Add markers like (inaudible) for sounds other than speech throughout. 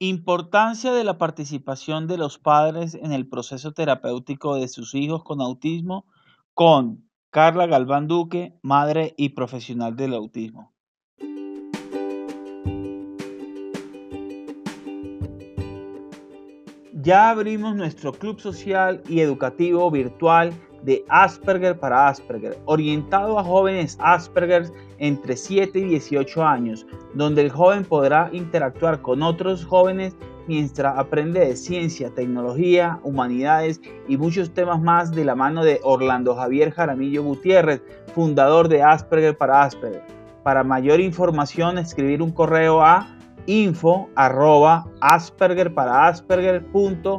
Importancia de la participación de los padres en el proceso terapéutico de sus hijos con autismo con Carla Galván Duque, madre y profesional del autismo. Ya abrimos nuestro club social y educativo virtual de Asperger para Asperger, orientado a jóvenes Asperger entre 7 y 18 años, donde el joven podrá interactuar con otros jóvenes mientras aprende de ciencia, tecnología, humanidades y muchos temas más de la mano de Orlando Javier Jaramillo Gutiérrez, fundador de Asperger para Asperger. Para mayor información, escribir un correo a info asperger para asperger.org.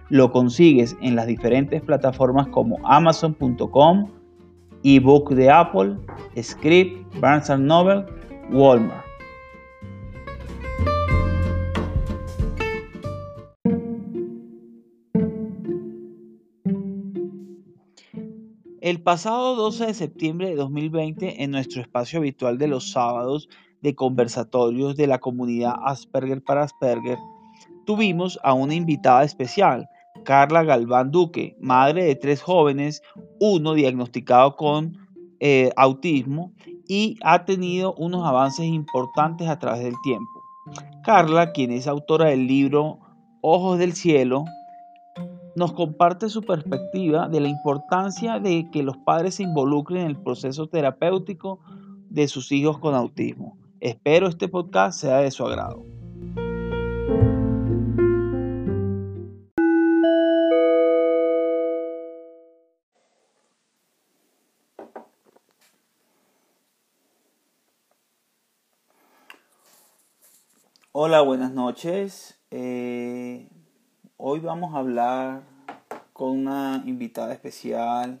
lo consigues en las diferentes plataformas como amazon.com, ebook de Apple, Script, Barnes Noble, Walmart. El pasado 12 de septiembre de 2020, en nuestro espacio habitual de los sábados de conversatorios de la comunidad Asperger para Asperger, tuvimos a una invitada especial, Carla Galván Duque, madre de tres jóvenes, uno diagnosticado con eh, autismo y ha tenido unos avances importantes a través del tiempo. Carla, quien es autora del libro Ojos del Cielo, nos comparte su perspectiva de la importancia de que los padres se involucren en el proceso terapéutico de sus hijos con autismo. Espero este podcast sea de su agrado. Hola, buenas noches. Eh, hoy vamos a hablar con una invitada especial.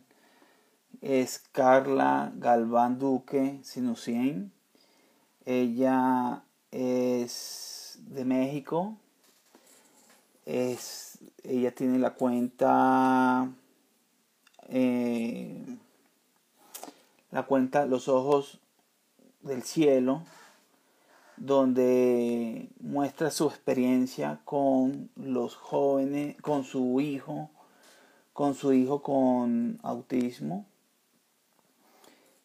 Es Carla Galván Duque Sinusien. Ella es de México. Es, ella tiene la cuenta. Eh, la cuenta Los Ojos del Cielo donde muestra su experiencia con los jóvenes, con su hijo, con su hijo con autismo.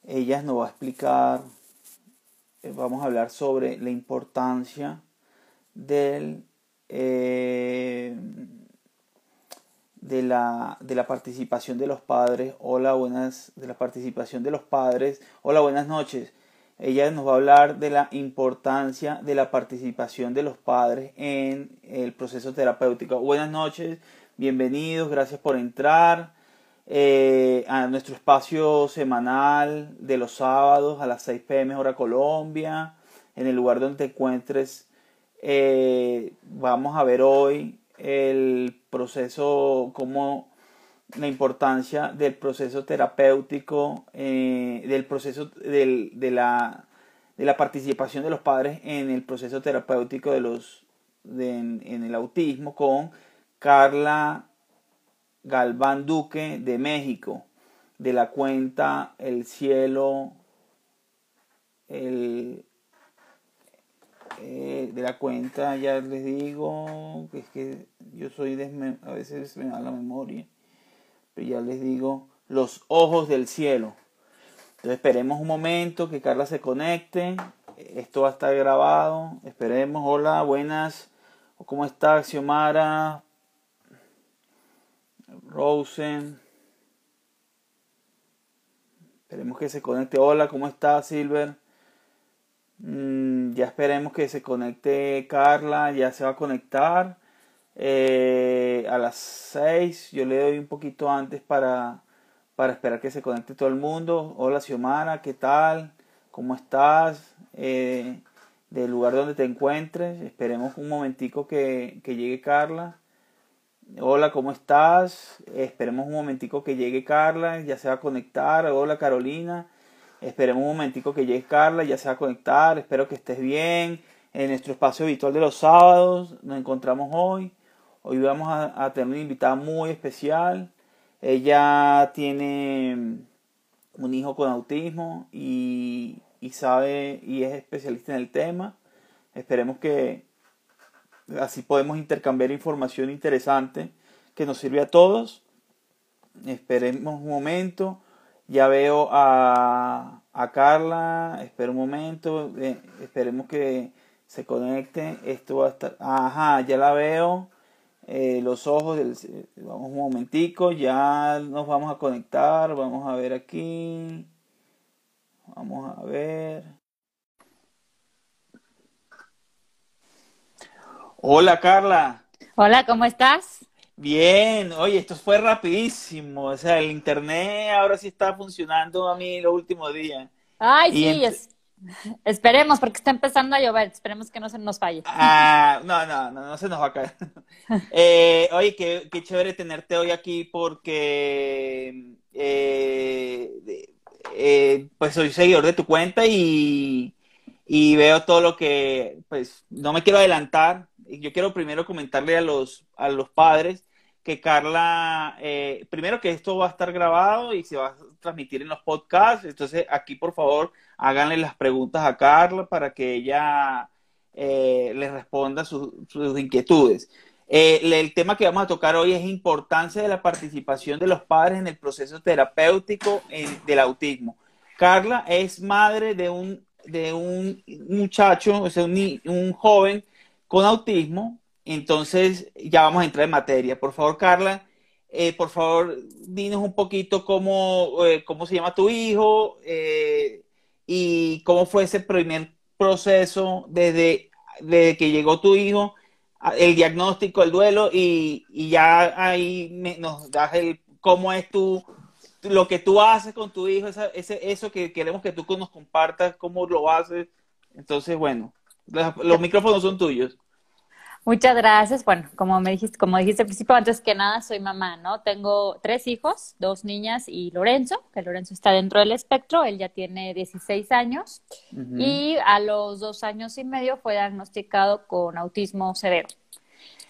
Ella nos va a explicar, eh, vamos a hablar sobre la importancia del, eh, de, la, de la participación de los padres. Hola, buenas, de la participación de los padres. Hola, buenas noches ella nos va a hablar de la importancia de la participación de los padres en el proceso terapéutico. Buenas noches, bienvenidos, gracias por entrar eh, a nuestro espacio semanal de los sábados a las 6 pm hora Colombia, en el lugar donde te encuentres. Eh, vamos a ver hoy el proceso, cómo la importancia del proceso terapéutico, eh, del proceso de, la, de la participación de los padres en el proceso terapéutico de los, en, el autismo con Carla Galván Duque de México, de la cuenta El Cielo, el, eh, de la cuenta, ya les digo, que es que yo soy, a veces me da la memoria ya les digo, los ojos del cielo. Entonces esperemos un momento que Carla se conecte. Esto va a estar grabado. Esperemos. Hola, buenas. ¿Cómo está Xiomara? Rosen. Esperemos que se conecte. Hola, ¿cómo está Silver? Mm, ya esperemos que se conecte Carla. Ya se va a conectar. Eh, a las 6. Yo le doy un poquito antes para, para esperar que se conecte todo el mundo. Hola Xiomara, ¿qué tal? ¿Cómo estás? Eh, del lugar donde te encuentres. Esperemos un momentico que, que llegue Carla. Hola, ¿cómo estás? Esperemos un momentico que llegue Carla, ya se va a conectar. Hola, Carolina. Esperemos un momentico que llegue Carla, ya se va a conectar. Espero que estés bien. En nuestro espacio habitual de los sábados nos encontramos hoy. Hoy vamos a, tener una invitada muy especial. Ella tiene un hijo con autismo y, y sabe y es especialista en el tema. Esperemos que, Así podemos intercambiar información interesante que nos sirve a todos. Esperemos un momento. Ya veo a, a Carla. Espera un momento. Eh, esperemos que se conecte. Esto va a estar. Ajá, ya la veo. Eh, los ojos del. Vamos un momentico. Ya nos vamos a conectar. Vamos a ver aquí. Vamos a ver. Hola Carla. Hola, ¿cómo estás? Bien, oye, esto fue rapidísimo, o sea, el internet ahora sí está funcionando a mí los últimos días. Ay, sí, esperemos, porque está empezando a llover, esperemos que no se nos falle. Ah, no, no, no, no se nos va a caer. (laughs) Eh, oye, qué, qué, chévere tenerte hoy aquí porque, eh, eh, pues soy seguidor de tu cuenta y, y veo todo lo que, pues, no me quiero adelantar, yo quiero primero comentarle a los, a los padres que Carla, eh, primero que esto va a estar grabado y se va a transmitir en los podcasts, entonces aquí por favor háganle las preguntas a Carla para que ella eh, les responda sus inquietudes. Eh, el tema que vamos a tocar hoy es importancia de la participación de los padres en el proceso terapéutico del autismo. Carla es madre de un, de un muchacho, o sea, un, un joven con autismo. Entonces, ya vamos a entrar en materia. Por favor, Carla, eh, por favor, dinos un poquito cómo, eh, cómo se llama tu hijo eh, y cómo fue ese primer proceso desde, que llegó tu hijo, el diagnóstico, el duelo y, ya ahí nos das el cómo es tu, lo que tú haces con tu hijo, ese, eso que queremos que tú nos compartas, cómo lo haces. Entonces, bueno, los micrófonos son tuyos. Muchas gracias. Bueno, como me dijiste, como dijiste al principio, antes que nada soy mamá, ¿no? Tengo tres hijos, dos niñas y Lorenzo, que Lorenzo está dentro del espectro, él ya tiene 16 años y a los dos años y medio fue diagnosticado con autismo severo.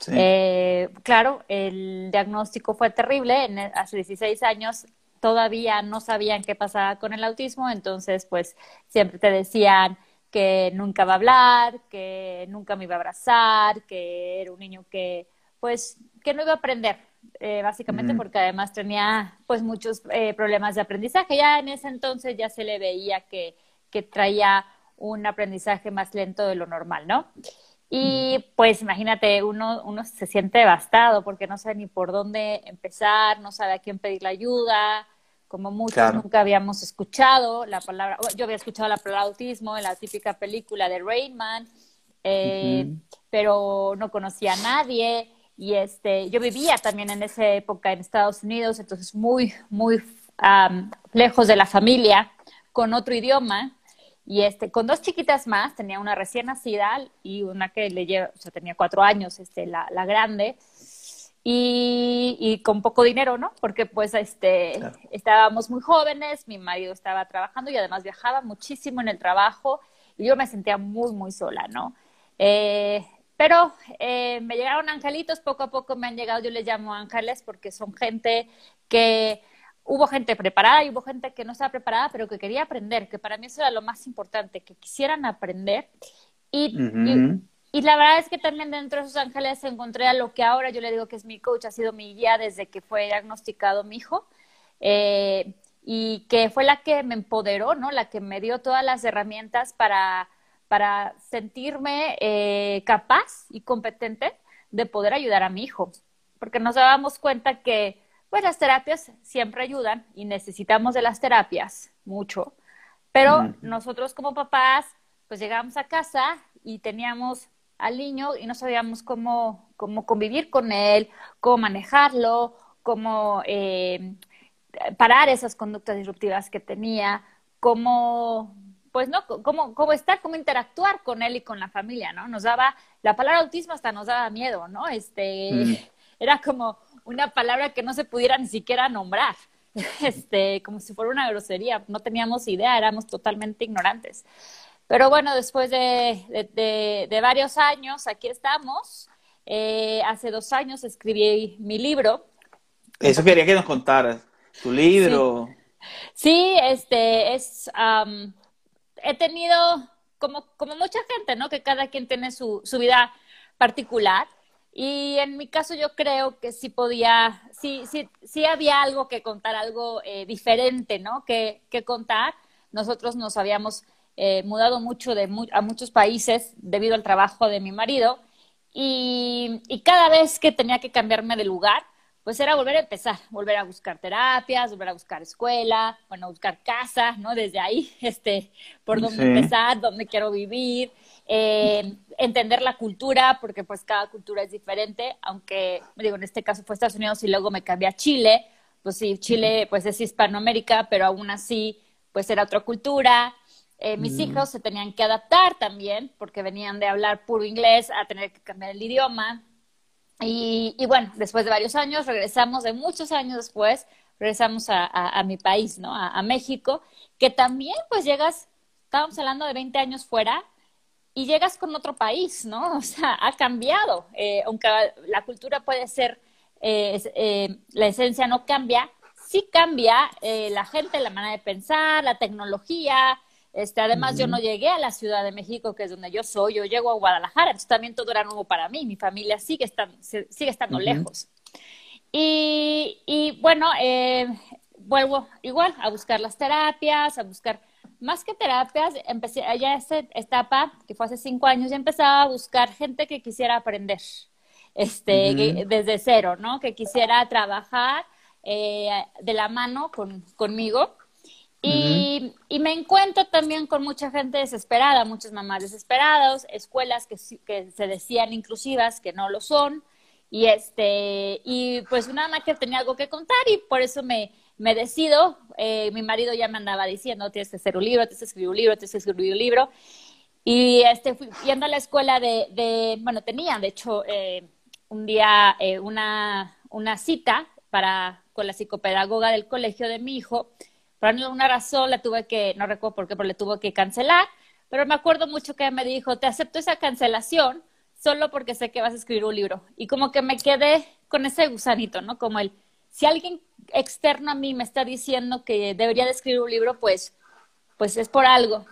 Eh, claro, el diagnóstico fue terrible, en, hace 16 años todavía no sabían qué pasaba con el autismo, entonces pues siempre te decían que nunca va a hablar, que nunca me iba a abrazar, que era un niño que, pues, que no iba a aprender, eh, básicamente porque además tenía, pues, muchos eh, problemas de aprendizaje. Ya en ese entonces ya se le veía que, que traía un aprendizaje más lento de lo normal, ¿no? Y pues imagínate, uno, uno se siente devastado porque no sabe ni por dónde empezar, no sabe a quién pedir la ayuda, como muchos nunca habíamos escuchado la palabra, yo había escuchado la palabra autismo en la típica película de Rainman, eh, pero no conocía a nadie y este, yo vivía también en esa época en Estados Unidos, entonces muy, muy lejos de la familia, con otro idioma y este, con dos chiquitas más, tenía una recién nacida y una que le lleva, o sea, tenía cuatro años, este, la, la grande, y, con poco dinero, ¿no? Porque pues este, estábamos muy jóvenes, mi marido estaba trabajando y además viajaba muchísimo en el trabajo y yo me sentía muy, muy sola, ¿no? Eh, pero eh, me llegaron angelitos, poco a poco me han llegado, yo les llamo ángeles porque son gente que hubo gente preparada y hubo gente que no estaba preparada, pero que quería aprender, que para mí eso era lo más importante, que quisieran aprender. y y la verdad es que también dentro de esos ángeles encontré a lo que ahora yo le digo que es mi coach, ha sido mi guía desde que fue diagnosticado mi hijo. eh, y que fue la que me empoderó, ¿no? La que me dio todas las herramientas para, para sentirme eh, capaz y competente de poder ayudar a mi hijo, porque nos dábamos cuenta que pues las terapias siempre ayudan y necesitamos de las terapias mucho, pero nosotros como papás pues llegábamos a casa y teníamos al niño y no sabíamos cómo, cómo convivir con él, cómo manejarlo, cómo eh, parar esas conductas disruptivas que tenía, cómo, pues no, cómo, cómo estar, cómo interactuar con él y con la familia, ¿no? Nos daba, la palabra autismo hasta nos daba miedo, ¿no? Este, mm. (laughs) era como una palabra que no se pudiera ni siquiera nombrar, (laughs) este, como si fuera una grosería, no teníamos idea, éramos totalmente ignorantes. Pero bueno, después de, de, varios años, aquí estamos. Eh, hace dos años escribí mi libro. Eso quería que nos contaras, tu libro. Sí, este es, he tenido, como, como mucha gente, ¿no? Que cada quien tiene su, su vida particular. Y en mi caso yo creo que sí podía, sí, sí, sí había algo que contar, algo eh, diferente, ¿no? Que, que contar. Nosotros nos habíamos eh, mudado mucho de a muchos países debido al trabajo de mi marido y, cada vez que tenía que cambiarme de lugar, pues era volver a empezar, volver a buscar terapias, volver a buscar escuela, bueno, buscar casa, ¿no? Desde ahí, (laughs) este, por dónde empezar, dónde quiero vivir, eh, entender la cultura, porque pues cada cultura es diferente, aunque, digo, en este caso fue Estados Unidos y luego me cambié a Chile, pues sí, Chile pues es Hispanoamérica, pero aún así, pues era otra cultura, eh, mis mm. hijos se tenían que adaptar también porque venían de hablar puro inglés a tener que cambiar el idioma. Y, bueno, después de varios años, regresamos, de muchos años después, regresamos a, mi país, ¿no? A, México, que también pues llegas, estábamos hablando de 20 años fuera, y llegas con otro país, ¿no? (laughs) O sea, ha cambiado, eh, aunque la cultura puede ser, eh, la esencia no cambia, sí cambia la gente, la manera de pensar, la tecnología, este, además, yo no llegué a la Ciudad de México, que es donde yo soy, yo llego a Guadalajara, entonces también todo era nuevo para mí, mi familia sigue, estando, sigue estando lejos. Y, y bueno, eh, vuelvo igual a buscar las terapias, a buscar más que terapias, empecé allá esta etapa, que fue hace cinco años, ya empezaba a buscar gente que quisiera aprender, este, desde cero, ¿no? Que quisiera trabajar eh, de la mano con, conmigo y, me encuentro también con mucha gente desesperada, muchas mamás desesperadas, escuelas que, que, se decían inclusivas, que no lo son. Y, este, y pues una mamá que tenía algo que contar y por eso me, me decido. Eh, mi marido ya me andaba diciendo, tienes que hacer un libro, tienes que escribir un libro, tienes que escribir un libro. Y este, fui yendo a la escuela de, de bueno, tenía de hecho eh, un día eh, una, una cita para, con la psicopedagoga del colegio de mi hijo por alguna razón la tuve que, no recuerdo por qué, pero le tuve que cancelar. Pero me acuerdo mucho que me dijo, te acepto esa cancelación solo porque sé que vas a escribir un libro. Y como que me quedé con ese gusanito, ¿no? Como el, si alguien externo a mí me está diciendo que debería de escribir un libro, pues, pues es por algo.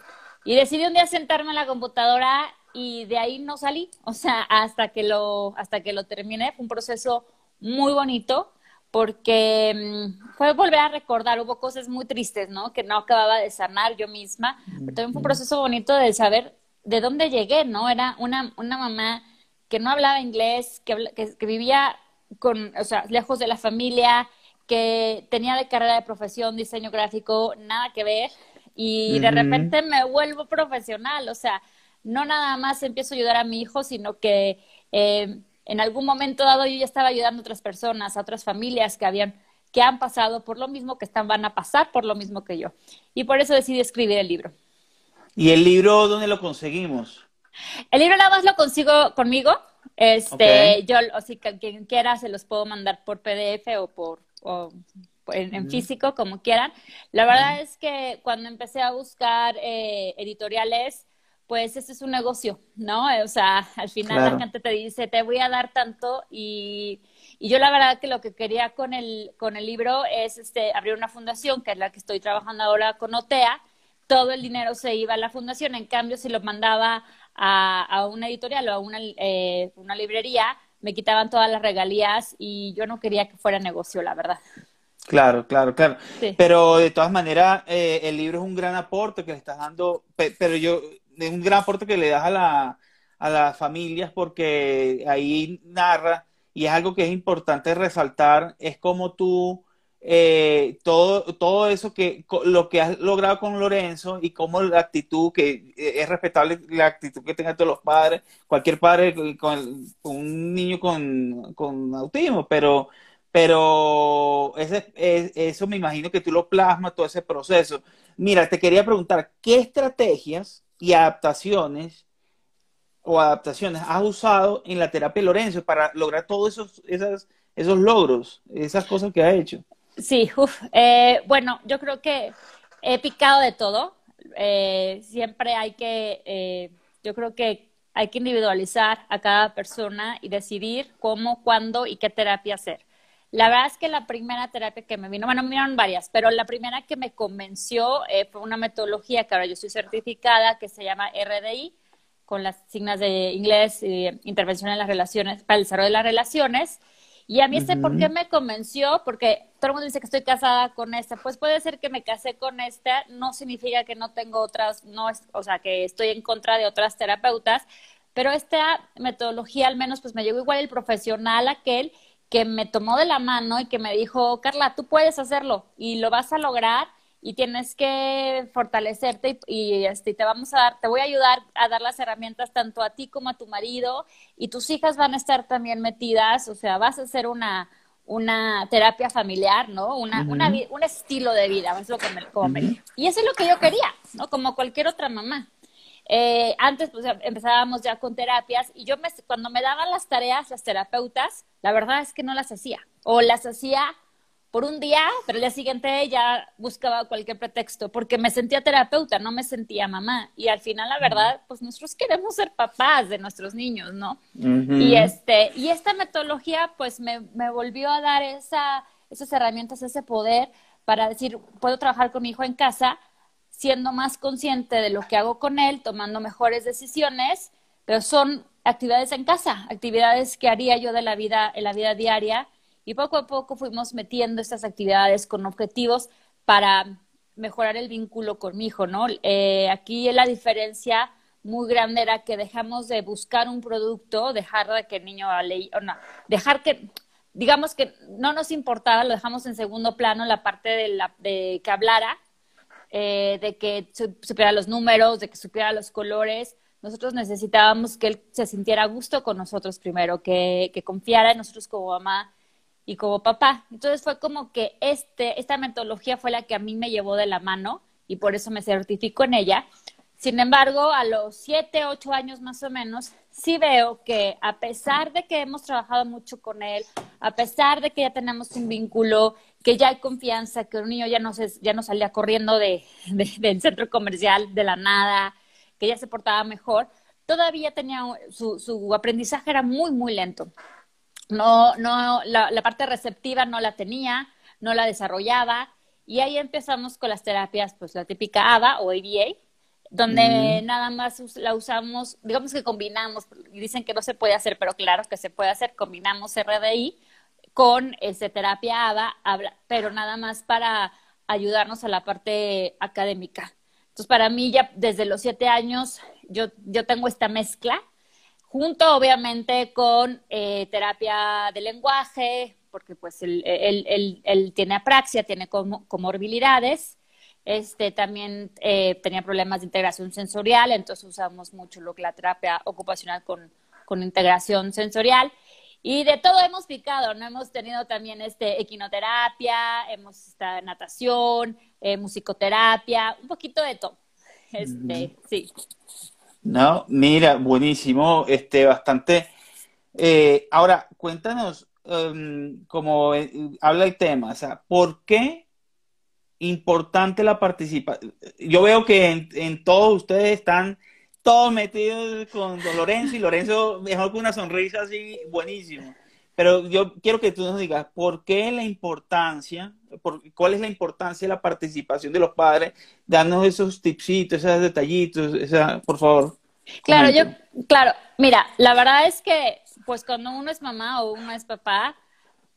Y decidí un día sentarme en la computadora y de ahí no salí. O sea, hasta que lo, hasta que lo terminé, fue un proceso muy bonito porque mm, fue volver a recordar, hubo cosas muy tristes, ¿no? Que no acababa de sanar yo misma, pero también fue un proceso bonito de saber de dónde llegué, ¿no? Era una, una mamá que no hablaba inglés, que, que, vivía con, o sea, lejos de la familia, que tenía de carrera de profesión diseño gráfico, nada que ver, y de repente me vuelvo profesional, o sea, no nada más empiezo a ayudar a mi hijo, sino que... Eh, en algún momento dado yo ya estaba ayudando a otras personas, a otras familias que habían que han pasado por lo mismo, que están, van a pasar por lo mismo que yo. Y por eso decidí escribir el libro. ¿Y el libro dónde lo conseguimos? El libro nada más lo consigo conmigo. Este, yo, o si quien quiera, se los puedo mandar por PDF o por en, físico, como quieran. La verdad es que cuando empecé a buscar eh, editoriales, pues este es un negocio, ¿no? O sea, al final la gente te dice, te voy a dar tanto y, y, yo la verdad que lo que quería con el, con el libro es este, abrir una fundación, que es la que estoy trabajando ahora con OTEA, todo el dinero se iba a la fundación, en cambio si lo mandaba a, a una editorial o a una, eh, una librería, me quitaban todas las regalías y yo no quería que fuera negocio, la verdad. Claro, claro, claro. Pero de todas maneras, eh, el libro es un gran aporte que le estás dando, pero yo, es un gran aporte que le das a, la, a las familias porque ahí narra, y es algo que es importante resaltar, es como tú, eh, todo, todo eso que, lo que has logrado con Lorenzo y cómo la actitud, que es respetable la actitud que tengan todos los padres, cualquier padre con, un niño con, con autismo, pero pero ese, eso me imagino que tú lo plasmas, todo ese proceso. Mira, te quería preguntar, ¿qué estrategias y adaptaciones o adaptaciones has usado en la terapia Lorenzo para lograr todos esos, esos, esos logros, esas cosas que ha hecho? Sí, eh, bueno, yo creo que he picado de todo. Eh, siempre hay que, eh, yo creo que hay que individualizar a cada persona y decidir cómo, cuándo y qué terapia hacer. La verdad es que la primera terapia que me vino, bueno, me vinieron varias, pero la primera que me convenció eh, fue una metodología que ahora yo soy certificada, que se llama RDI, con las signas de inglés, eh, intervención en las relaciones, para el desarrollo de las relaciones. Y a mí este, ¿por qué me convenció? Porque todo el mundo dice que estoy casada con esta. Pues puede ser que me casé con esta, no significa que no tengo otras, no es, o sea, que estoy en contra de otras terapeutas, pero esta metodología al menos pues me llegó igual el profesional aquel que me tomó de la mano y que me dijo, Carla, tú puedes hacerlo y lo vas a lograr y tienes que fortalecerte y, este, te vamos a dar, te voy a ayudar a dar las herramientas tanto a ti como a tu marido y tus hijas van a estar también metidas, o sea, vas a hacer una, una terapia familiar, ¿no? Una, una, un estilo de vida, es lo que me, como Y eso es lo que yo quería, ¿no? Como cualquier otra mamá. Eh, antes pues empezábamos ya con terapias y yo me, cuando me daban las tareas, las terapeutas, la verdad es que no las hacía. O las hacía por un día, pero el día siguiente ya buscaba cualquier pretexto, porque me sentía terapeuta, no me sentía mamá. Y al final, la verdad, pues nosotros queremos ser papás de nuestros niños, ¿no? Y este, y esta metodología, pues me, me volvió a dar esa, esas herramientas, ese poder para decir, puedo trabajar con mi hijo en casa, siendo más consciente de lo que hago con él, tomando mejores decisiones, pero son actividades en casa, actividades que haría yo de la vida, en la vida diaria, y poco a poco fuimos metiendo estas actividades con objetivos para mejorar el vínculo con mi hijo, ¿no? Eh, aquí la diferencia muy grande era que dejamos de buscar un producto, dejar de que el niño leí, o no, dejar que, digamos que no nos importaba, lo dejamos en segundo plano la parte de, la, de que hablara, eh, de que supiera los números, de que supiera los colores. Nosotros necesitábamos que él se sintiera a gusto con nosotros primero, que, que confiara en nosotros como mamá y como papá. Entonces fue como que este, esta metodología fue la que a mí me llevó de la mano y por eso me certifico en ella. Sin embargo, a los siete, ocho años más o menos, sí veo que a pesar de que hemos trabajado mucho con él, a pesar de que ya tenemos un vínculo, que ya hay confianza, que un niño ya no, se, ya no salía corriendo de, del centro comercial de la nada, que ya se portaba mejor, todavía tenía su, su aprendizaje era muy, muy lento. No, no, la, la parte receptiva no la tenía, no la desarrollaba, y ahí empezamos con las terapias, pues la típica ABA o ABA, donde nada más la usamos, digamos que combinamos, y dicen que no se puede hacer, pero claro que se puede hacer, combinamos RDI con ese terapia ABA, pero nada más para ayudarnos a la parte académica. Entonces, para mí ya desde los siete años yo, yo tengo esta mezcla, junto obviamente con eh, terapia de lenguaje, porque pues él, él, tiene apraxia, tiene comorbilidades, este, también eh, tenía problemas de integración sensorial, entonces usamos mucho lo que la terapia ocupacional con, con integración sensorial. Y de todo hemos picado, ¿no? Hemos tenido también este, equinoterapia, hemos estado en natación, eh, musicoterapia, un poquito de todo. Este, sí. No, mira, buenísimo, este, bastante. Eh, ahora, cuéntanos, um, como habla el tema, o sea, ¿por qué importante la participación. Yo veo que en, todos ustedes están todos metidos con Don Lorenzo y Lorenzo mejor con una sonrisa así buenísimo. Pero yo quiero que tú nos digas por qué la importancia, por, cuál es la importancia de la participación de los padres, darnos esos tipsitos, esos detallitos, esa, por favor. Claro, yo, claro, mira, la verdad es que, pues cuando uno es mamá o uno es papá,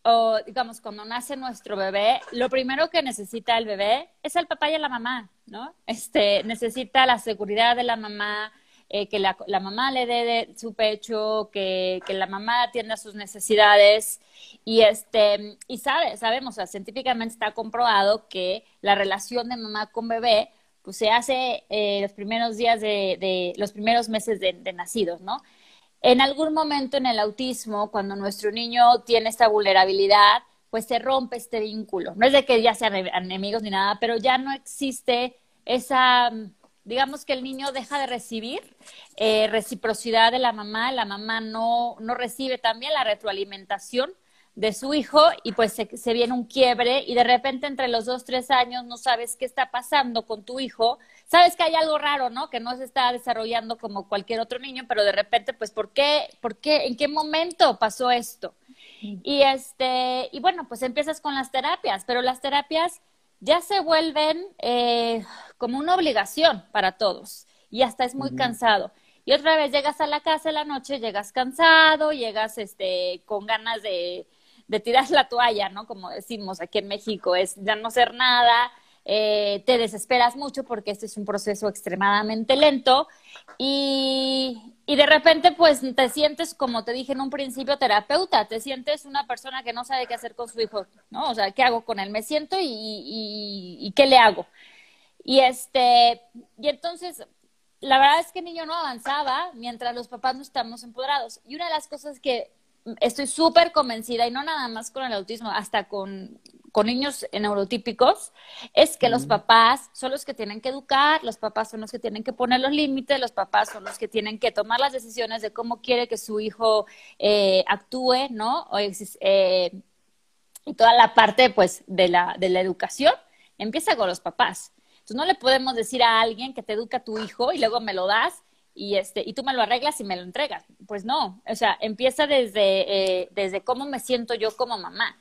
o digamos, cuando nace nuestro bebé, lo primero que necesita el bebé es el papá y la mamá, ¿no? Este, necesita la seguridad de la mamá, eh, que la, la, mamá le dé de su pecho, que, que, la mamá atienda sus necesidades. Y, este, y sabe, sabemos, científicamente está comprobado que la relación de mamá con bebé pues, se hace eh, los primeros días de, de los primeros meses de, de nacidos, ¿no? En algún momento en el autismo, cuando nuestro niño tiene esta vulnerabilidad, pues se rompe este vínculo. No es de que ya sean enemigos ni nada, pero ya no existe esa digamos que el niño deja de recibir eh, reciprocidad de la mamá, la mamá no, no recibe también la retroalimentación de su hijo y pues se, se, viene un quiebre y de repente entre los dos, tres años no sabes qué está pasando con tu hijo, sabes que hay algo raro, ¿no? Que no se está desarrollando como cualquier otro niño, pero de repente pues ¿por qué? ¿Por qué? ¿En qué momento pasó esto? Y este, y bueno, pues empiezas con las terapias, pero las terapias ya se vuelven eh, como una obligación para todos y hasta es muy cansado. Y otra vez llegas a la casa en la noche, llegas cansado, llegas este, con ganas de, de tirar la toalla, ¿no? Como decimos aquí en México, es ya no ser nada, eh, te desesperas mucho porque este es un proceso extremadamente lento y, y, de repente pues te sientes, como te dije en un principio, terapeuta, te sientes una persona que no sabe qué hacer con su hijo, ¿no? O sea, ¿qué hago con él? Me siento y, y, ¿qué le hago? Y este, y entonces la verdad es que el niño no avanzaba mientras los papás no estamos empoderados. Y una de las cosas que estoy súper convencida, y no nada más con el autismo, hasta con, con niños neurotípicos, es que los papás son los que tienen que educar, los papás son los que tienen que poner los límites, los papás son los que tienen que tomar las decisiones de cómo quiere que su hijo eh, actúe, ¿no? O, eh, y toda la parte, pues, de la, de la educación empieza con los papás. Entonces, no le podemos decir a alguien que te educa a tu hijo y luego me lo das y este y tú me lo arreglas y me lo entregas. Pues no, o sea, empieza desde eh, desde cómo me siento yo como mamá,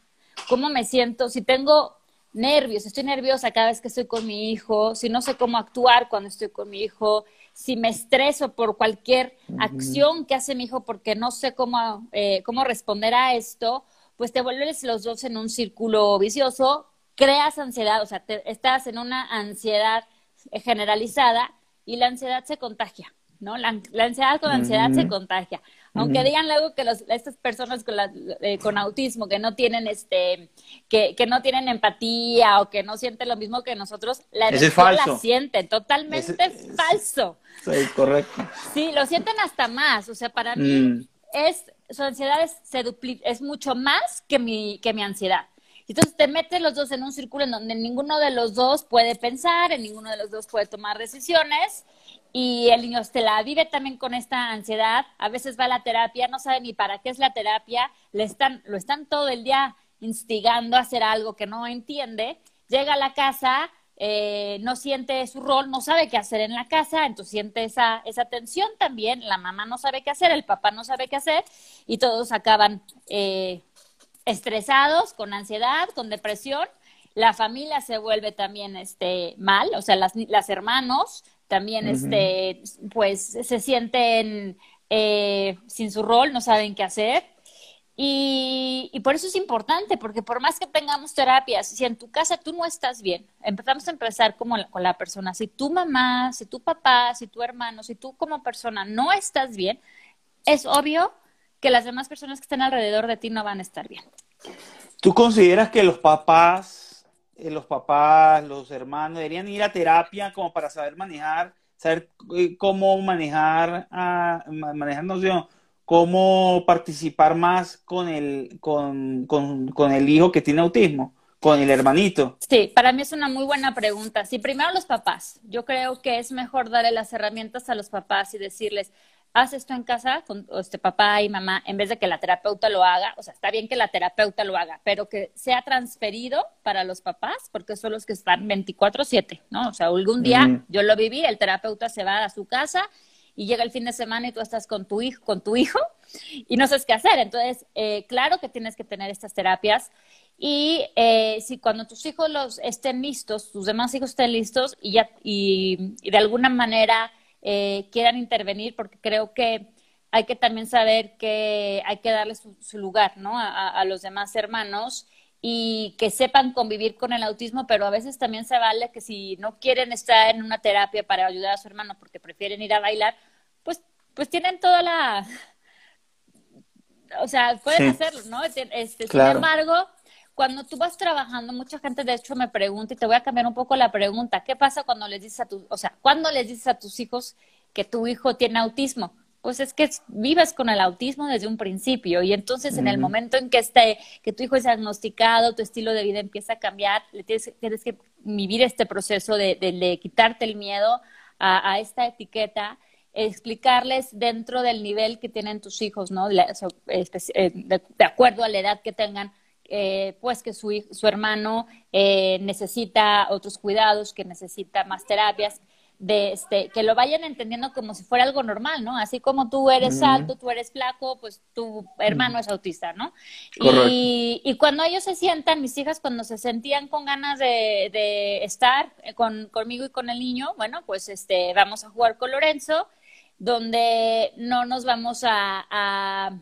cómo me siento, si tengo nervios, estoy nerviosa cada vez que estoy con mi hijo, si no sé cómo actuar cuando estoy con mi hijo, si me estreso por cualquier acción que hace mi hijo porque no sé cómo eh, cómo responder a esto, pues te vuelves los dos en un círculo vicioso, creas ansiedad, o sea, te, estás en una ansiedad generalizada y la ansiedad se contagia. ¿No? La, ansiedad con ansiedad se contagia. Aunque digan luego que los, estas personas con, la, eh, con autismo que no tienen este, que, que, no tienen empatía o que no sienten lo mismo que nosotros, la energía la sienten, totalmente falso. Sí, correcto. Sí, lo sienten hasta más. O sea, para mí mm. es, su ansiedad es, se es mucho más que mi, que mi ansiedad. Entonces te metes los dos en un círculo en donde ninguno de los dos puede pensar, en ninguno de los dos puede tomar decisiones y el niño se la vive también con esta ansiedad, a veces va a la terapia, no sabe ni para qué es la terapia, le están, lo están todo el día instigando a hacer algo que no entiende, llega a la casa, eh, no siente su rol, no sabe qué hacer en la casa, entonces siente esa, esa tensión también, la mamá no sabe qué hacer, el papá no sabe qué hacer y todos acaban eh, estresados, con ansiedad, con depresión, la familia se vuelve también este, mal, o sea, las, las hermanos también este, pues se sienten eh, sin su rol, no saben qué hacer. Y, y, por eso es importante, porque por más que tengamos terapias, si en tu casa tú no estás bien, empezamos a empezar como con la persona. Si tu mamá, si tu papá, si tu hermano, si tú como persona no estás bien, es obvio que las demás personas que están alrededor de ti no van a estar bien. ¿Tú consideras que los papás eh, los papás, los hermanos, deberían ir a terapia como para saber manejar, saber eh, cómo manejar, a, manejar noción, cómo participar más con el, con, con, con el hijo que tiene autismo, con el hermanito. Sí, para mí es una muy buena pregunta. Sí, primero los papás. Yo creo que es mejor darle las herramientas a los papás y decirles, haz esto en casa con este papá y mamá en vez de que la terapeuta lo haga. O sea, está bien que la terapeuta lo haga, pero que sea transferido para los papás, porque son los que están 24/7, ¿no? O sea, algún día yo lo viví, el terapeuta se va a su casa y llega el fin de semana y tú estás con tu hijo, con tu hijo y no sabes qué hacer. Entonces, eh, claro que tienes que tener estas terapias y eh, si cuando tus hijos los estén listos, tus demás hijos estén listos y ya y de alguna manera eh, quieran intervenir, porque creo que hay que también saber que hay que darle su, lugar, ¿no? A, los demás hermanos y que sepan convivir con el autismo, pero a veces también se vale que si no quieren estar en una terapia para ayudar a su hermano porque prefieren ir a bailar, pues, pues tienen toda la, o sea, pueden hacerlo, ¿no? Este, Sin embargo, cuando tú vas trabajando, mucha gente de hecho me pregunta, y te voy a cambiar un poco la pregunta, ¿qué pasa cuando les dices a tus, o sea, cuando les dices a tus hijos que tu hijo tiene autismo? Pues es que vives con el autismo desde un principio y entonces en el momento en que esté, que tu hijo es diagnosticado, tu estilo de vida empieza a cambiar, le tienes, tienes que vivir este proceso de, de, quitarte el miedo a, a esta etiqueta explicarles dentro del nivel que tienen tus hijos, ¿no? Eh, de, acuerdo a la edad que tengan, eh, pues que su, su hermano eh, necesita otros cuidados, que necesita más terapias, de este, que lo vayan entendiendo como si fuera algo normal, ¿no? Así como tú eres alto, tú eres flaco, pues tu hermano es autista, ¿no? Y, y, cuando ellos se sientan, mis hijas cuando se sentían con ganas de, de estar con, conmigo y con el niño, bueno, pues este, vamos a jugar con Lorenzo donde no nos vamos a,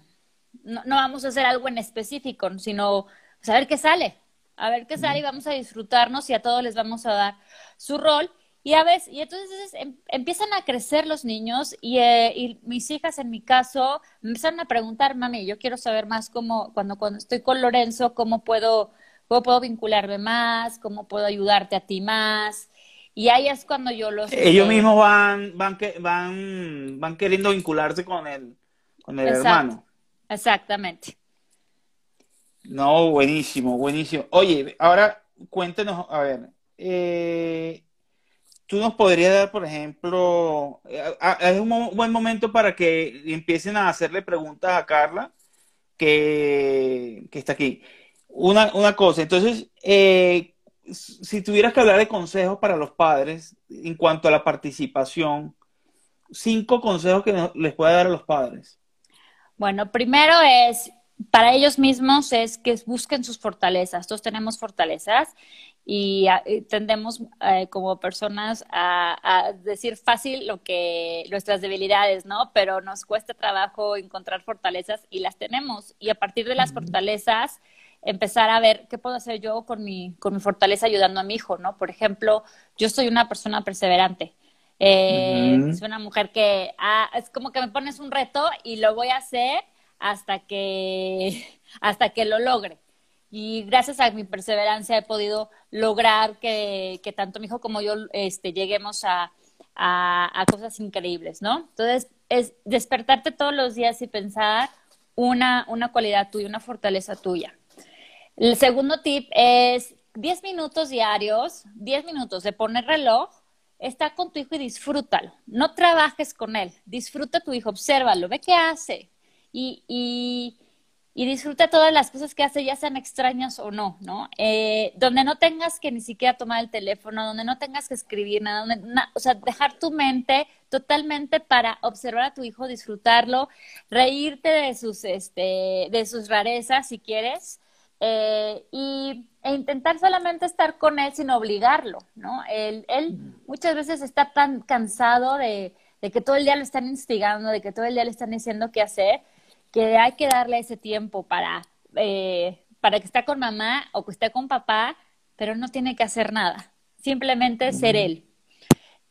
no, vamos a hacer algo en específico, sino saber qué sale, a ver qué sale y vamos a disfrutarnos y a todos les vamos a dar su rol. Y a veces, y entonces em, empiezan a crecer los niños y, eh, y, mis hijas en mi caso me empiezan a preguntar, mami, yo quiero saber más cómo, cuando, cuando estoy con Lorenzo, cómo puedo, cómo puedo vincularme más, cómo puedo ayudarte a ti más. Y ahí es cuando yo los... Ellos mismos van, van, van, van queriendo vincularse con el, con el hermano. Exactamente. No, buenísimo, buenísimo. Oye, ahora cuéntenos, a ver, eh, tú nos podrías dar, por ejemplo, eh, es un buen momento para que empiecen a hacerle preguntas a Carla, que, que está aquí. Una, una cosa, entonces, eh, si tuvieras que hablar de consejos para los padres en cuanto a la participación, cinco consejos que les puede dar a los padres. Bueno, primero es, para ellos mismos, es que busquen sus fortalezas. Todos tenemos fortalezas y, tendemos eh, como personas a, decir fácil lo que nuestras debilidades, ¿no? Pero nos cuesta trabajo encontrar fortalezas y las tenemos. Y a partir de las fortalezas, empezar a ver qué puedo hacer yo con mi, con mi fortaleza ayudando a mi hijo, ¿no? Por ejemplo, yo soy una persona perseverante. Eh, Soy una mujer que ah, es como que me pones un reto y lo voy a hacer hasta que, (laughs) hasta que lo logre. Y gracias a mi perseverancia he podido lograr que, que tanto mi hijo como yo este, lleguemos a, a, a cosas increíbles, ¿no? Entonces, es despertarte todos los días y pensar una, una cualidad tuya, una fortaleza tuya. El segundo tip es 10 minutos diarios, 10 minutos de poner reloj, está con tu hijo y disfrútalo. No trabajes con él, disfruta a tu hijo, obsérvalo, ve qué hace y, y, y, disfruta todas las cosas que hace, ya sean extrañas o no, ¿no? Eh, donde no tengas que ni siquiera tomar el teléfono, donde no tengas que escribir nada, o sea, dejar tu mente totalmente para observar a tu hijo, disfrutarlo, reírte de sus, este, de sus rarezas si quieres eh, y, e intentar solamente estar con él sin obligarlo, ¿no? Él, él muchas veces está tan cansado de, que todo el día lo están instigando, de que todo el día le están diciendo qué hacer, que hay que darle ese tiempo para, eh, para que esté con mamá o que esté con papá, pero no tiene que hacer nada, simplemente ser él.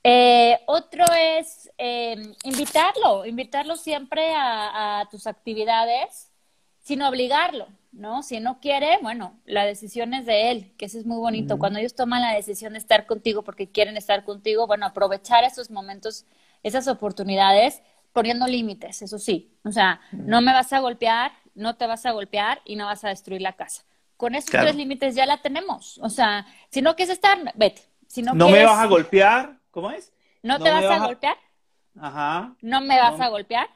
Eh, otro es invitarlo, invitarlo siempre a, a tus actividades sin obligarlo, ¿no? Si no quiere, bueno, la decisión es de él, que eso es muy bonito. Cuando ellos toman la decisión de estar contigo porque quieren estar contigo, bueno, aprovechar esos momentos, esas oportunidades, poniendo límites, eso sí. O sea, no me vas a golpear, no te vas a golpear y no vas a destruir la casa. Con esos tres límites ya la tenemos. O sea, si no quieres estar, vete. Si no, no me vas a golpear, ¿cómo es? No, te vas, a golpear. Ajá. No me vas a golpear.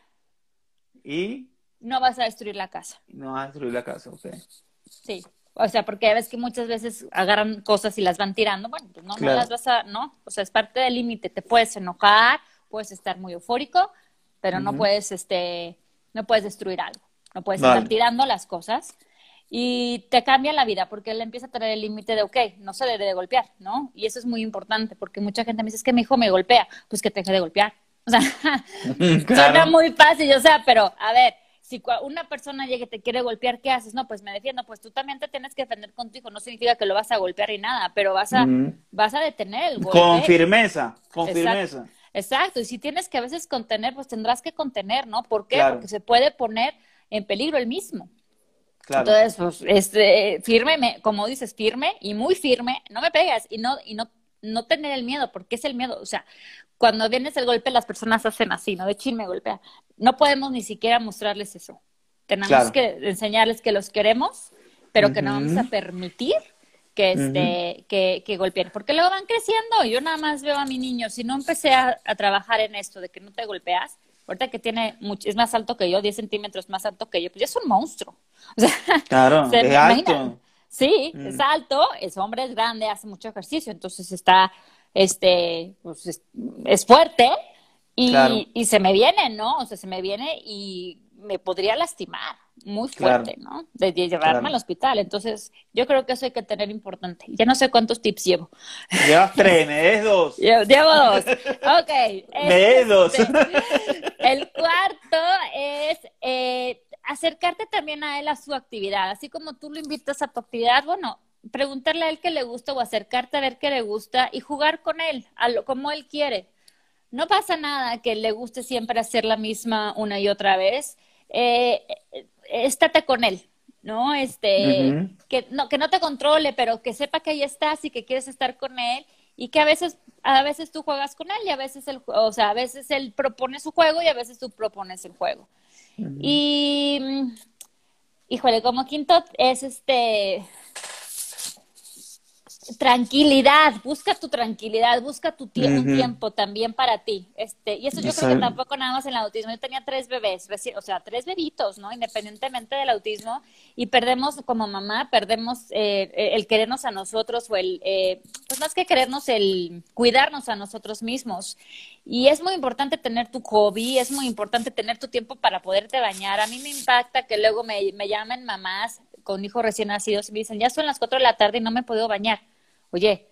¿Y? No vas a destruir la casa. No vas a destruir la casa, ok. Sí, o sea, porque ves que muchas veces agarran cosas y las van tirando, bueno, pues no, no las vas a, no, o sea, es parte del límite, te puedes enojar, puedes estar muy eufórico, pero no puedes, este, no puedes destruir algo, no puedes estar tirando las cosas y te cambia la vida porque él empieza a tener el límite de, ok, no se debe de golpear, ¿no? Y eso es muy importante porque mucha gente me dice, es que mi hijo me golpea, pues que te deje de golpear, O sea, (laughs) (laughs) suena muy fácil, o sea, pero a ver, si una persona llega y te quiere golpear, ¿qué haces? No, pues me defiendo, pues tú también te tienes que defender con tu hijo, no significa que lo vas a golpear ni nada, pero vas a, vas a detener el golpe. Con firmeza, con firmeza. Exacto, y si tienes que a veces contener, pues tendrás que contener, ¿no? ¿Por qué? Porque se puede poner en peligro el mismo. Claro. Entonces, pues, este, firme, como dices, firme y muy firme, no me pegas y no, y no, no tener el miedo, porque es el miedo, o sea, cuando vienes el golpe las personas hacen así, ¿no? De chin me golpea. No podemos ni siquiera mostrarles eso. Tenemos que enseñarles que los queremos, pero que no vamos a permitir que, este, que, que, golpeen, porque luego van creciendo. Yo nada más veo a mi niño, si no empecé a, trabajar en esto de que no te golpeas, ahorita que tiene mucho, es más alto que yo, 10 centímetros más alto que yo, pues ya es un monstruo. (laughs) O sea, claro, es alto. Sí, mm. es alto, es hombre, es grande, hace mucho ejercicio, entonces está, este, pues es, fuerte y, y se me viene, ¿no? O sea, se me viene y me podría lastimar muy fuerte, ¿no? De, llevarme al hospital. Entonces, yo creo que eso hay que tener importante. Ya no sé cuántos tips llevo. Llevas tres, me des dos. (laughs) Llevo, dos. Ok. (laughs) me des dos. Este, el cuarto es eh, acercarte también a él a su actividad. Así como tú lo invitas a tu actividad, bueno, preguntarle a él qué le gusta o acercarte a ver qué le gusta y jugar con él, a lo, como él quiere. No pasa nada que le guste siempre hacer la misma una y otra vez eh, estate con él, ¿no? Este, que, no, que no te controle, pero que sepa que ahí estás y que quieres estar con él y que a veces, a veces tú juegas con él y a veces él, o sea, a veces él propone su juego y a veces tú propones el juego. Y, híjole, como quinto es este, tranquilidad, busca tu tranquilidad, busca tu tiempo también para ti. Este, y eso yo creo que tampoco nada más en el autismo. Yo tenía tres bebés, o sea, tres bebitos, ¿no? Independientemente del autismo, y perdemos como mamá, perdemos eh, el querernos a nosotros o el, eh, pues más que querernos, el cuidarnos a nosotros mismos. Y es muy importante tener tu hobby, es muy importante tener tu tiempo para poderte bañar. A mí me impacta que luego me, me llamen mamás con hijos recién nacidos y me dicen, ya son las cuatro de la tarde y no me puedo bañar oye,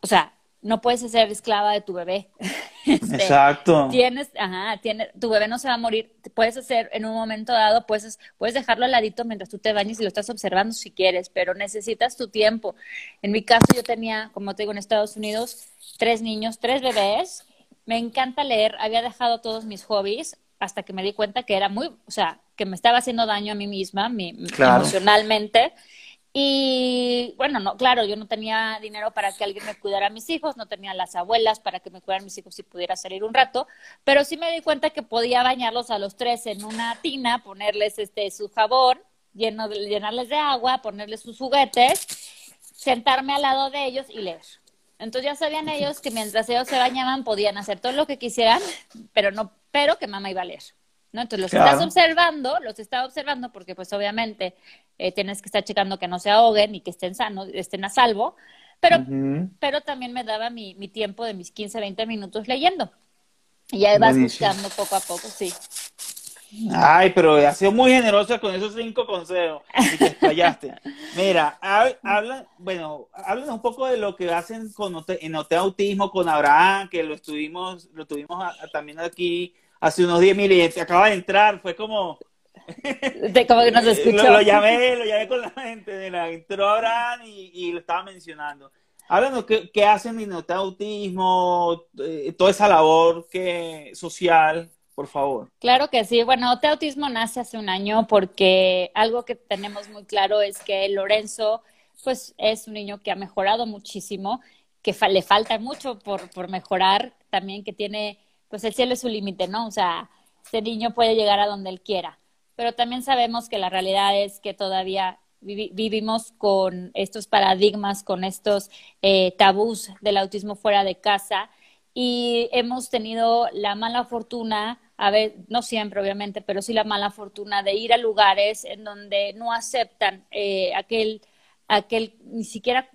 o sea, no puedes ser esclava de tu bebé. (laughs) Este, Exacto. Tienes, ajá, tiene, tu bebé no se va a morir. Puedes hacer en un momento dado, puedes, puedes dejarlo al ladito mientras tú te bañes y lo estás observando si quieres, pero necesitas tu tiempo. En mi caso, yo tenía, como te digo, en Estados Unidos, tres niños, tres bebés. Me encanta leer. Había dejado todos mis hobbies hasta que me di cuenta que era muy, o sea, que me estaba haciendo daño a mí misma, mi, emocionalmente. Y bueno, no, claro, yo no tenía dinero para que alguien me cuidara a mis hijos, no tenía las abuelas para que me cuidaran mis hijos si pudiera salir un rato, pero sí me di cuenta que podía bañarlos a los tres en una tina, ponerles este su jabón, lleno de, llenarles de agua, ponerles sus juguetes, sentarme al lado de ellos y leer. Entonces ya sabían ellos que mientras ellos se bañaban podían hacer todo lo que quisieran, pero no, pero que mamá iba a leer. ¿No? Entonces los estás observando, los estaba observando porque pues obviamente eh, tienes que estar checando que no se ahoguen y que estén sanos, estén a salvo, pero, pero también me daba mi, mi, tiempo de mis 15, 20 minutos leyendo. Y ahí vas buscando poco a poco, sí. Ay, pero has sido muy generosa con esos cinco consejos y te fallaste. (laughs) Mira, habla, bueno, háblanos un poco de lo que hacen con en Ote Autismo con Abraham, que lo estuvimos, lo tuvimos también aquí hace unos 10 mil y acaba de entrar, fue como... De como que nos (laughs) escuchó. Lo, llamé, lo llamé con la gente, de la entró Abraham y, y lo estaba mencionando. Háblanos qué, qué hacen en Autismo, eh, toda esa labor que, social, por favor. Claro que sí. Bueno, Ote Autismo nace hace un año porque algo que tenemos muy claro es que Lorenzo, pues es un niño que ha mejorado muchísimo, que le falta mucho por, por mejorar, también que tiene pues el cielo es su límite, ¿no? O sea, este niño puede llegar a donde él quiera. Pero también sabemos que la realidad es que todavía vivimos con estos paradigmas, con estos eh, tabús del autismo fuera de casa y hemos tenido la mala fortuna, a ver, no siempre obviamente, pero sí la mala fortuna de ir a lugares en donde no aceptan eh, aquel aquel ni siquiera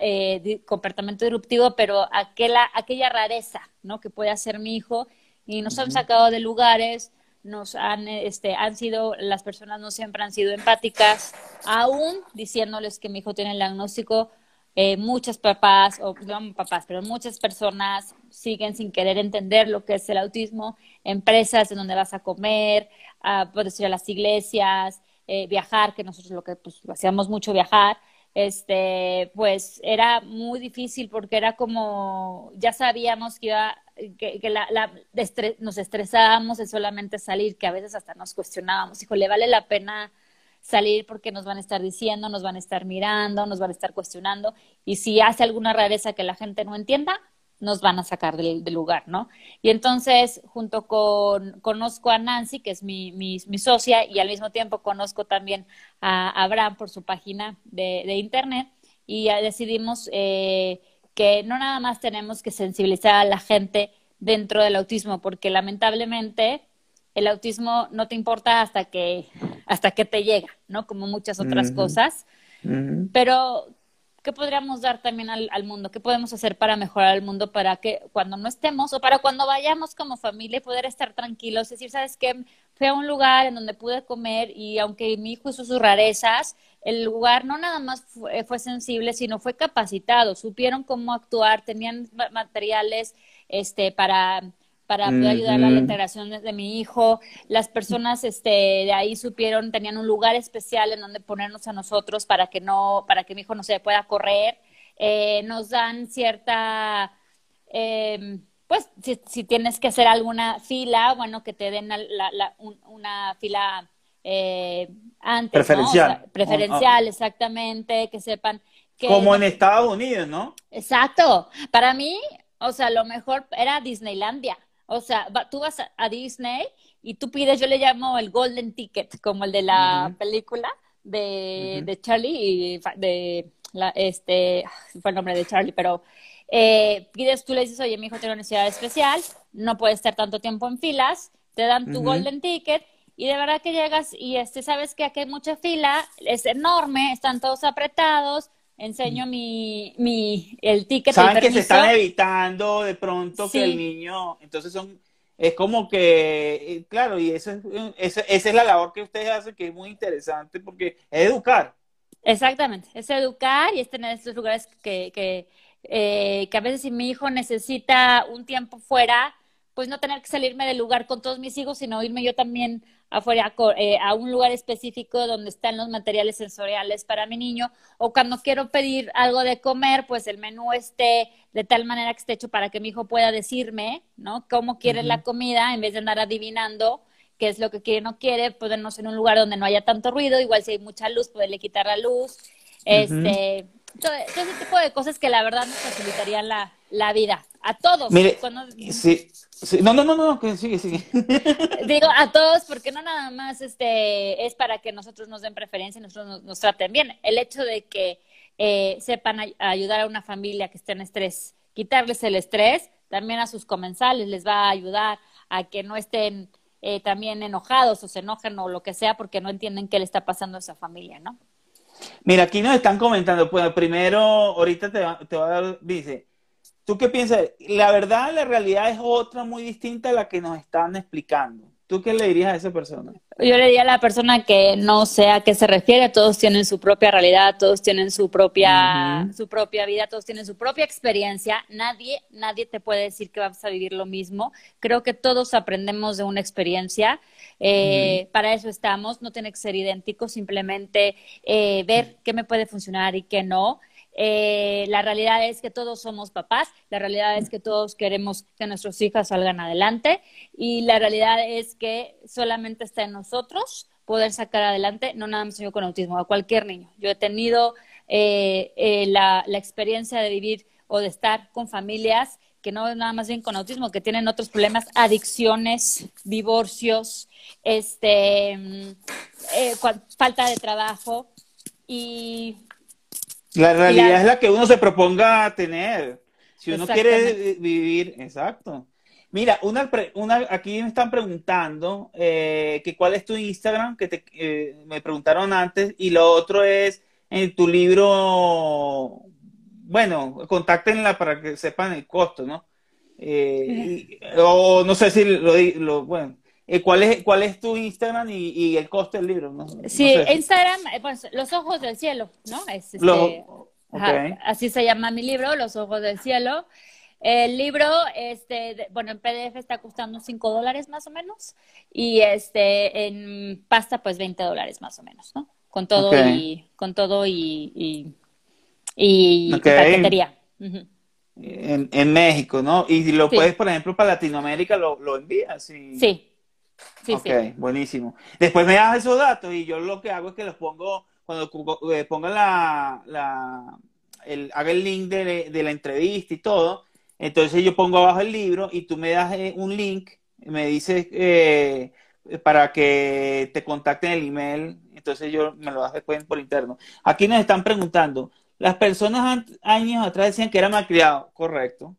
eh, comportamiento disruptivo, pero aquella, aquella rareza, ¿no? Que puede hacer mi hijo y nos han sacado de lugares, nos han, este, han sido, las personas no siempre han sido empáticas, aún diciéndoles que mi hijo tiene el diagnóstico, eh, muchas papás, o no papás, pero muchas personas siguen sin querer entender lo que es el autismo, empresas en donde vas a comer, a, puedes ir a las iglesias, eh, viajar, que nosotros lo que pues, hacíamos mucho viajar, este, pues era muy difícil porque era como, ya sabíamos que iba, que, la, la nos estresábamos de solamente salir, que a veces hasta nos cuestionábamos, hijo, ¿le vale la pena salir porque nos van a estar diciendo, nos van a estar mirando, nos van a estar cuestionando y si hace alguna rareza que la gente no entienda, nos van a sacar del, lugar, ¿no? Y entonces, junto con, conozco a Nancy, que es mi, mi, socia, y al mismo tiempo conozco también a Abraham por su página de, de internet, y decidimos eh, que no nada más tenemos que sensibilizar a la gente dentro del autismo, porque lamentablemente el autismo no te importa hasta que, hasta que te llega, ¿no? Como muchas otras cosas. Pero, ¿qué podríamos dar también al, al, mundo? ¿Qué podemos hacer para mejorar el mundo para que cuando no estemos o para cuando vayamos como familia poder estar tranquilos? Es decir, ¿sabes qué? Fui a un lugar en donde pude comer y aunque mi hijo hizo sus rarezas, el lugar no nada más fue, fue sensible, sino fue capacitado. Supieron cómo actuar, tenían materiales este, para para poder ayudar a la integración de, mi hijo. Las personas este, de ahí supieron, tenían un lugar especial en donde ponernos a nosotros para que no, para que mi hijo no se pueda correr. Eh, nos dan cierta, eh, pues si, tienes que hacer alguna fila, bueno, que te den la, una fila eh, antes. Preferencial. preferencial, exactamente, que sepan. Que, Como en Estados Unidos, ¿no? Exacto. Para mí, o sea, lo mejor era Disneylandia. O sea, tú vas a, Disney y tú pides, yo le llamo el Golden Ticket, como el de la película de, de Charlie y de la, este, fue el nombre de Charlie, pero eh, pides, tú le dices, oye, mi hijo tiene una necesidad especial, no puede estar tanto tiempo en filas, te dan tu Golden Ticket y de verdad que llegas y este, sabes que aquí hay mucha fila, es enorme, están todos apretados, enseño mi, mi, el ticket. Saben que se están evitando de pronto que el niño, entonces son, es como que, eh, claro, y eso es, esa es la labor que ustedes hacen, que es muy interesante, porque es educar. Exactamente, es educar y es tener estos lugares que, que, eh, que a veces si mi hijo necesita un tiempo fuera, pues no tener que salirme del lugar con todos mis hijos, sino irme yo también afuera eh, a un lugar específico donde están los materiales sensoriales para mi niño o cuando quiero pedir algo de comer, pues el menú esté de tal manera que esté hecho para que mi hijo pueda decirme, ¿no? Cómo quiere la comida en vez de andar adivinando qué es lo que quiere o no quiere, ponernos en un lugar donde no haya tanto ruido, igual si hay mucha luz, poderle quitar la luz, este, todo, ese tipo de cosas que la verdad nos facilitarían la, la vida, a todos. Mire, sí, no, no, no, no, que sigue, sigue. (laughs) Digo a todos porque no nada más este es para que nosotros nos den preferencia y nosotros nos, traten bien. El hecho de que eh, sepan ayudar a una familia que esté en estrés, quitarles el estrés, también a sus comensales les va a ayudar a que no estén eh, también enojados o se enojen o lo que sea porque no entienden qué le está pasando a esa familia, ¿no? Mira, aquí nos están comentando, pues primero, ahorita te, te va a dar, dice, ¿Tú qué piensas? La verdad, la realidad es otra muy distinta a la que nos están explicando. ¿Tú qué le dirías a esa persona? Yo le diría a la persona que no sé a qué se refiere, todos tienen su propia realidad, todos tienen su propia, su propia vida, todos tienen su propia experiencia. Nadie, nadie te puede decir que vas a vivir lo mismo. Creo que todos aprendemos de una experiencia. Eh, para eso estamos, no tiene que ser idéntico, simplemente eh, ver qué me puede funcionar y qué no. Eh, la realidad es que todos somos papás, la realidad es que todos queremos que nuestros hijos salgan adelante y la realidad es que solamente está en nosotros poder sacar adelante, no nada más yo con autismo, a cualquier niño. Yo he tenido eh, eh, la, experiencia de vivir o de estar con familias que no nada más bien con autismo, que tienen otros problemas, adicciones, divorcios, este, mm, falta de trabajo y la realidad es la que uno se proponga tener. Si uno quiere vivir, exacto. Mira, una, una, aquí me están preguntando eh, que cuál es tu Instagram, que te, eh, me preguntaron antes, y lo otro es en tu libro, bueno, contáctenla para que sepan el costo, ¿no? Eh, o no sé si lo, lo bueno, eh, ¿cuál, es, ¿Cuál es tu Instagram y, y el costo del libro? sí, Instagram, pues, Los Ojos del Cielo, ¿no? Es, este, así se llama mi libro, Los Ojos del Cielo. El libro, este, bueno, en PDF está costando 5 dólares más o menos y este, en pasta pues 20 dólares más o menos, ¿no? Con todo y, con todo y, y, y paquetería. en, en, México, ¿no? Y lo puedes, por ejemplo, para Latinoamérica, lo, lo envías. Y... Sí. Sí, ok, buenísimo. Después me das esos datos y yo lo que hago es que los pongo, cuando eh, ponga la, la el, haga el link de, de la entrevista y todo, entonces yo pongo abajo el libro y tú me das eh, un link, me dices eh, para que te contacten el email, entonces yo me lo das después por interno. Aquí nos están preguntando, las personas años atrás decían que era malcriado, correcto.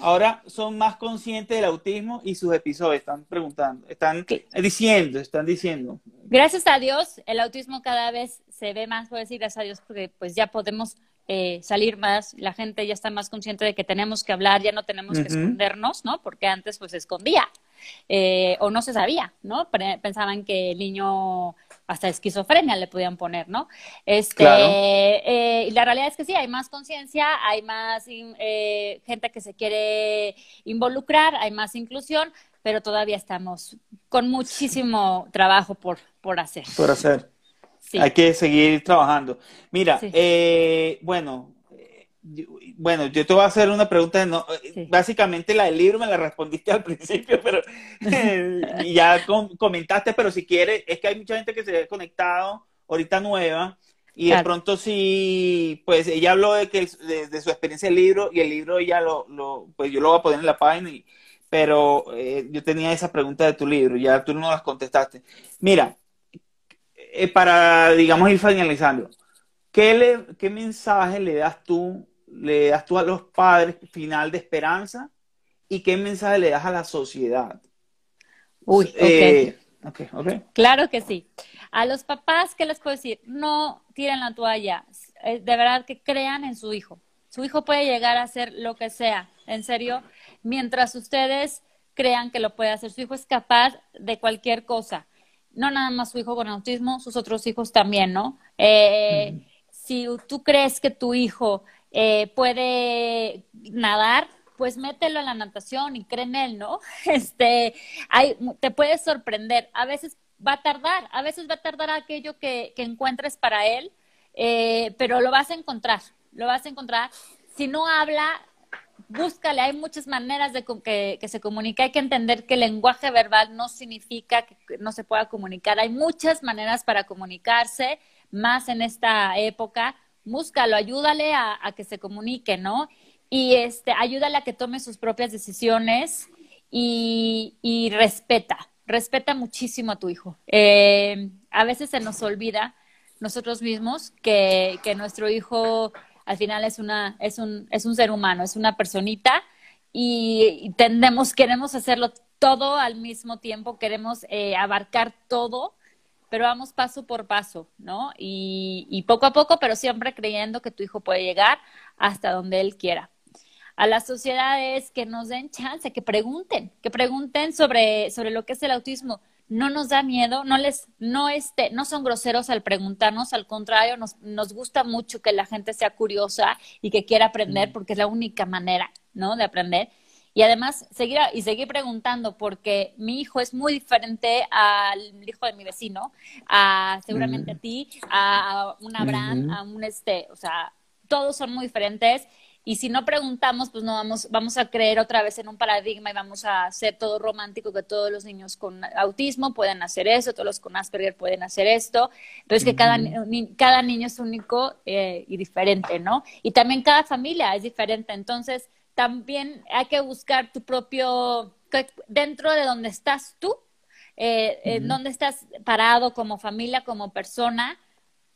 Ahora son más conscientes del autismo y sus episodios, están preguntando, están diciendo, están diciendo. Gracias a Dios, el autismo cada vez se ve más, puedo decir gracias a Dios, porque pues ya podemos eh, salir más, la gente ya está más consciente de que tenemos que hablar, ya no tenemos que escondernos, ¿no? Porque antes pues se escondía eh, o no se sabía, ¿no? Pensaban que el niño hasta esquizofrenia le podían poner, ¿no? Este, eh, y la realidad es que sí, hay más conciencia, hay más gente que se quiere involucrar, hay más inclusión, pero todavía estamos con muchísimo trabajo por, por hacer. Por hacer. Hay que seguir trabajando. Mira, eh, bueno, bueno, yo te voy a hacer una pregunta, no, básicamente la del libro me la respondiste al principio, pero (laughs) ya comentaste, pero si quieres, es que hay mucha gente que se ha conectado ahorita nueva y de pronto sí, pues ella habló de que de, su experiencia del libro y el libro ya lo, lo, pues yo lo voy a poner en la página, pero eh, yo tenía esa pregunta de tu libro, ya tú no las contestaste. Mira, eh, para, digamos, ir finalizando, ¿qué, le, ¿qué mensaje le das tú, le das tú a los padres final de esperanza y qué mensaje le das a la sociedad? Uy, eh, Claro que sí. A los papás, ¿qué les puedo decir? No tiren la toalla. Eh, de verdad que crean en su hijo. Su hijo puede llegar a hacer lo que sea, en serio, mientras ustedes crean que lo puede hacer. Su hijo es capaz de cualquier cosa no nada más su hijo con autismo, sus otros hijos también, ¿no? Eh, si tú crees que tu hijo eh, puede nadar, pues mételo en la natación y cree en él, ¿no? (laughs) Este, hay, te puedes sorprender. A veces va a tardar, a veces va a tardar aquello que, que encuentres para él, eh, pero lo vas a encontrar, lo vas a encontrar. Si no habla, búscale, hay muchas maneras de que, que, se comunique, hay que entender que el lenguaje verbal no significa que no se pueda comunicar, hay muchas maneras para comunicarse, más en esta época, búscalo, ayúdale a, que se comunique, ¿no? Y este, ayúdale a que tome sus propias decisiones y, respeta, respeta muchísimo a tu hijo. Eh, a veces se nos olvida nosotros mismos que, que nuestro hijo al final es, una, es, un, es un ser humano, es una personita y, tendemos, queremos hacerlo todo al mismo tiempo, queremos eh, abarcar todo, pero vamos paso por paso, ¿no? Y, y poco a poco, pero siempre creyendo que tu hijo puede llegar hasta donde él quiera a las sociedades que nos den chance, que pregunten, que pregunten sobre, sobre lo que es el autismo no nos da miedo, no les, no este, no son groseros al preguntarnos, al contrario, nos, nos gusta mucho que la gente sea curiosa y que quiera aprender, porque es la única manera, ¿no? De aprender. Y además, seguir y seguir preguntando, porque mi hijo es muy diferente al hijo de mi vecino, a seguramente a ti, a, un Abraham, a un este, o sea, todos son muy diferentes y si no preguntamos, pues no vamos, vamos a creer otra vez en un paradigma y vamos a hacer todo romántico, que todos los niños con autismo pueden hacer eso, todos los con Asperger pueden hacer esto. Entonces, que cada, cada niño es único eh, y diferente, ¿no? Y también cada familia es diferente. Entonces, también hay que buscar tu propio, dentro de donde estás tú, eh, en donde estás parado como familia, como persona,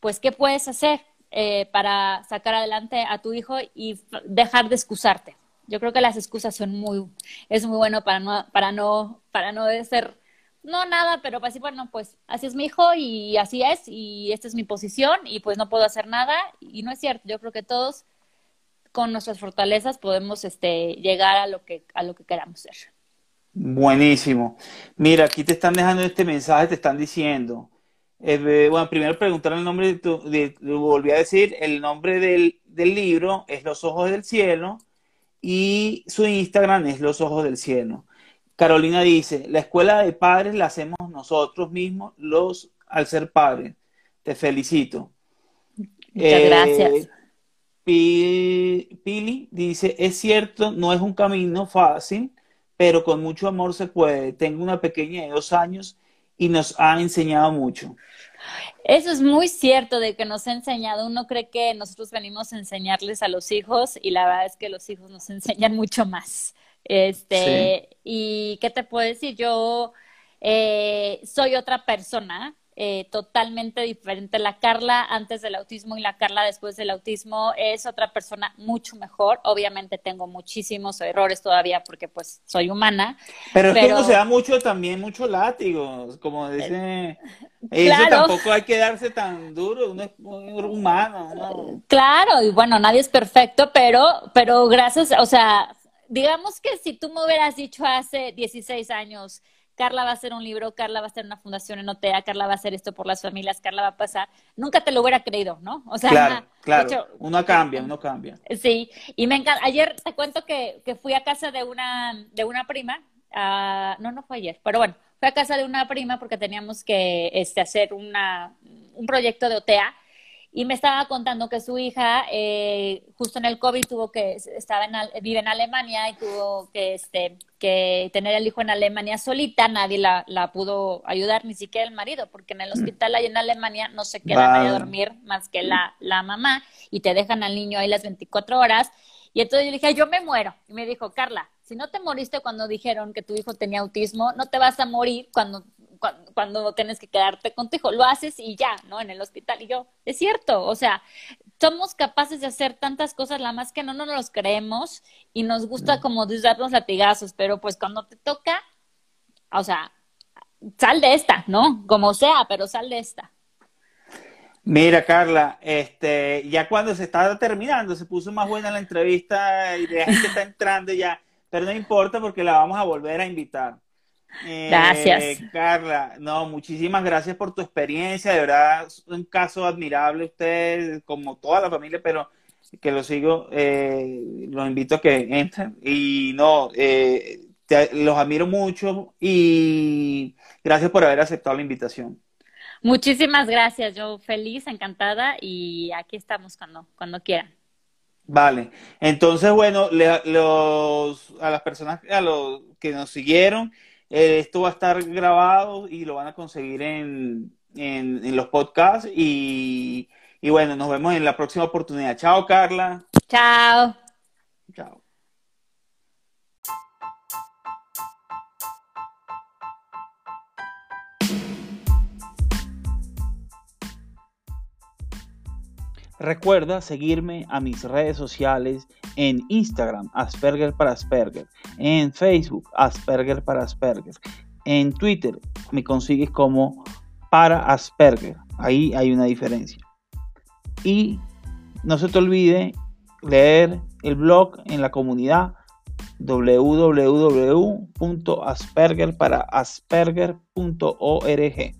pues, ¿qué puedes hacer? Eh, para sacar adelante a tu hijo y dejar de excusarte. Yo creo que las excusas son muy, es muy bueno para no, para no, para no ser, no nada, pero para decir, bueno, pues así es mi hijo y así es y esta es mi posición y pues no puedo hacer nada y no es cierto. Yo creo que todos con nuestras fortalezas podemos este, llegar a lo que, a lo que queramos ser. Buenísimo. Mira, aquí te están dejando este mensaje, te están diciendo, Eh, bueno, primero preguntar el nombre, de, volví a decir, el nombre del, del libro es Los Ojos del Cielo y su Instagram es Los Ojos del Cielo. Carolina dice, la escuela de padres la hacemos nosotros mismos los al ser padres. Te felicito. Muchas gracias. Pili dice, es cierto, no es un camino fácil, pero con mucho amor se puede. Tengo una pequeña de dos años y nos ha enseñado mucho. Eso es muy cierto de que nos ha enseñado. Uno cree que nosotros venimos a enseñarles a los hijos y la verdad es que los hijos nos enseñan mucho más. Este, y qué te puedo decir, yo eh, soy otra persona eh, totalmente diferente. La Carla antes del autismo y la Carla después del autismo es otra persona mucho mejor. Obviamente tengo muchísimos errores todavía porque pues soy humana. Pero, es que uno se da mucho también, mucho látigo, como dice... Eso tampoco hay que darse tan duro, uno es humano. Claro, y bueno, nadie es perfecto, pero, pero gracias, o sea, digamos que si tú me hubieras dicho hace 16 años, Carla va a hacer un libro, Carla va a hacer una fundación en OTEA, Carla va a hacer esto por las familias, Carla va a pasar, nunca te lo hubiera creído, ¿no? O sea, claro, claro. uno cambia, uno cambia. Sí, y me encanta. Ayer te cuento que, que fui a casa de una, de una prima, uh, no, no fue ayer, pero bueno, fui a casa de una prima porque teníamos que este, hacer una, un proyecto de OTEA y me estaba contando que su hija eh, justo en el COVID tuvo que estaba en vive en Alemania y tuvo que este que tener el hijo en Alemania solita nadie la, la pudo ayudar ni siquiera el marido porque en el hospital ahí en Alemania no se queda nadie a dormir más que la, la mamá y te dejan al niño ahí las 24 horas. Y entonces yo le dije yo me muero y me dijo Carla si no te moriste cuando dijeron que tu hijo tenía autismo no te vas a morir cuando cuando, tienes que quedarte con tu hijo, lo haces y ya, ¿no? En el hospital. Y yo, es cierto, o sea, somos capaces de hacer tantas cosas, la más que no, no nos los creemos y nos gusta como darnos latigazos, pero pues cuando te toca, o sea, sal de esta, ¿no? Como sea, pero sal de esta. Mira, Carla, este, ya cuando se estaba terminando, se puso más buena la entrevista y la gente está entrando ya, pero no importa porque la vamos a volver a invitar. Gracias. Eh, Carla, no, muchísimas gracias por tu experiencia, de verdad, es un caso admirable usted, como toda la familia, pero que lo sigo, eh, los invito a que entren y no, eh, los admiro mucho y gracias por haber aceptado la invitación. Muchísimas gracias, yo feliz, encantada y aquí estamos cuando, cuando quieran. Vale, entonces bueno, los, a las personas a los que nos siguieron, eh, esto va a estar grabado y lo van a conseguir en, en, los podcasts. Y, y bueno, nos vemos en la próxima oportunidad. Chao, Carla. Chao. Chao. Recuerda seguirme a mis redes sociales en Instagram, Asperger para Asperger, en Facebook, Asperger para Asperger, en Twitter me consigues como para Asperger, ahí hay una diferencia. Y no se te olvide leer el blog en la comunidad www.aspergerparaasperger.org.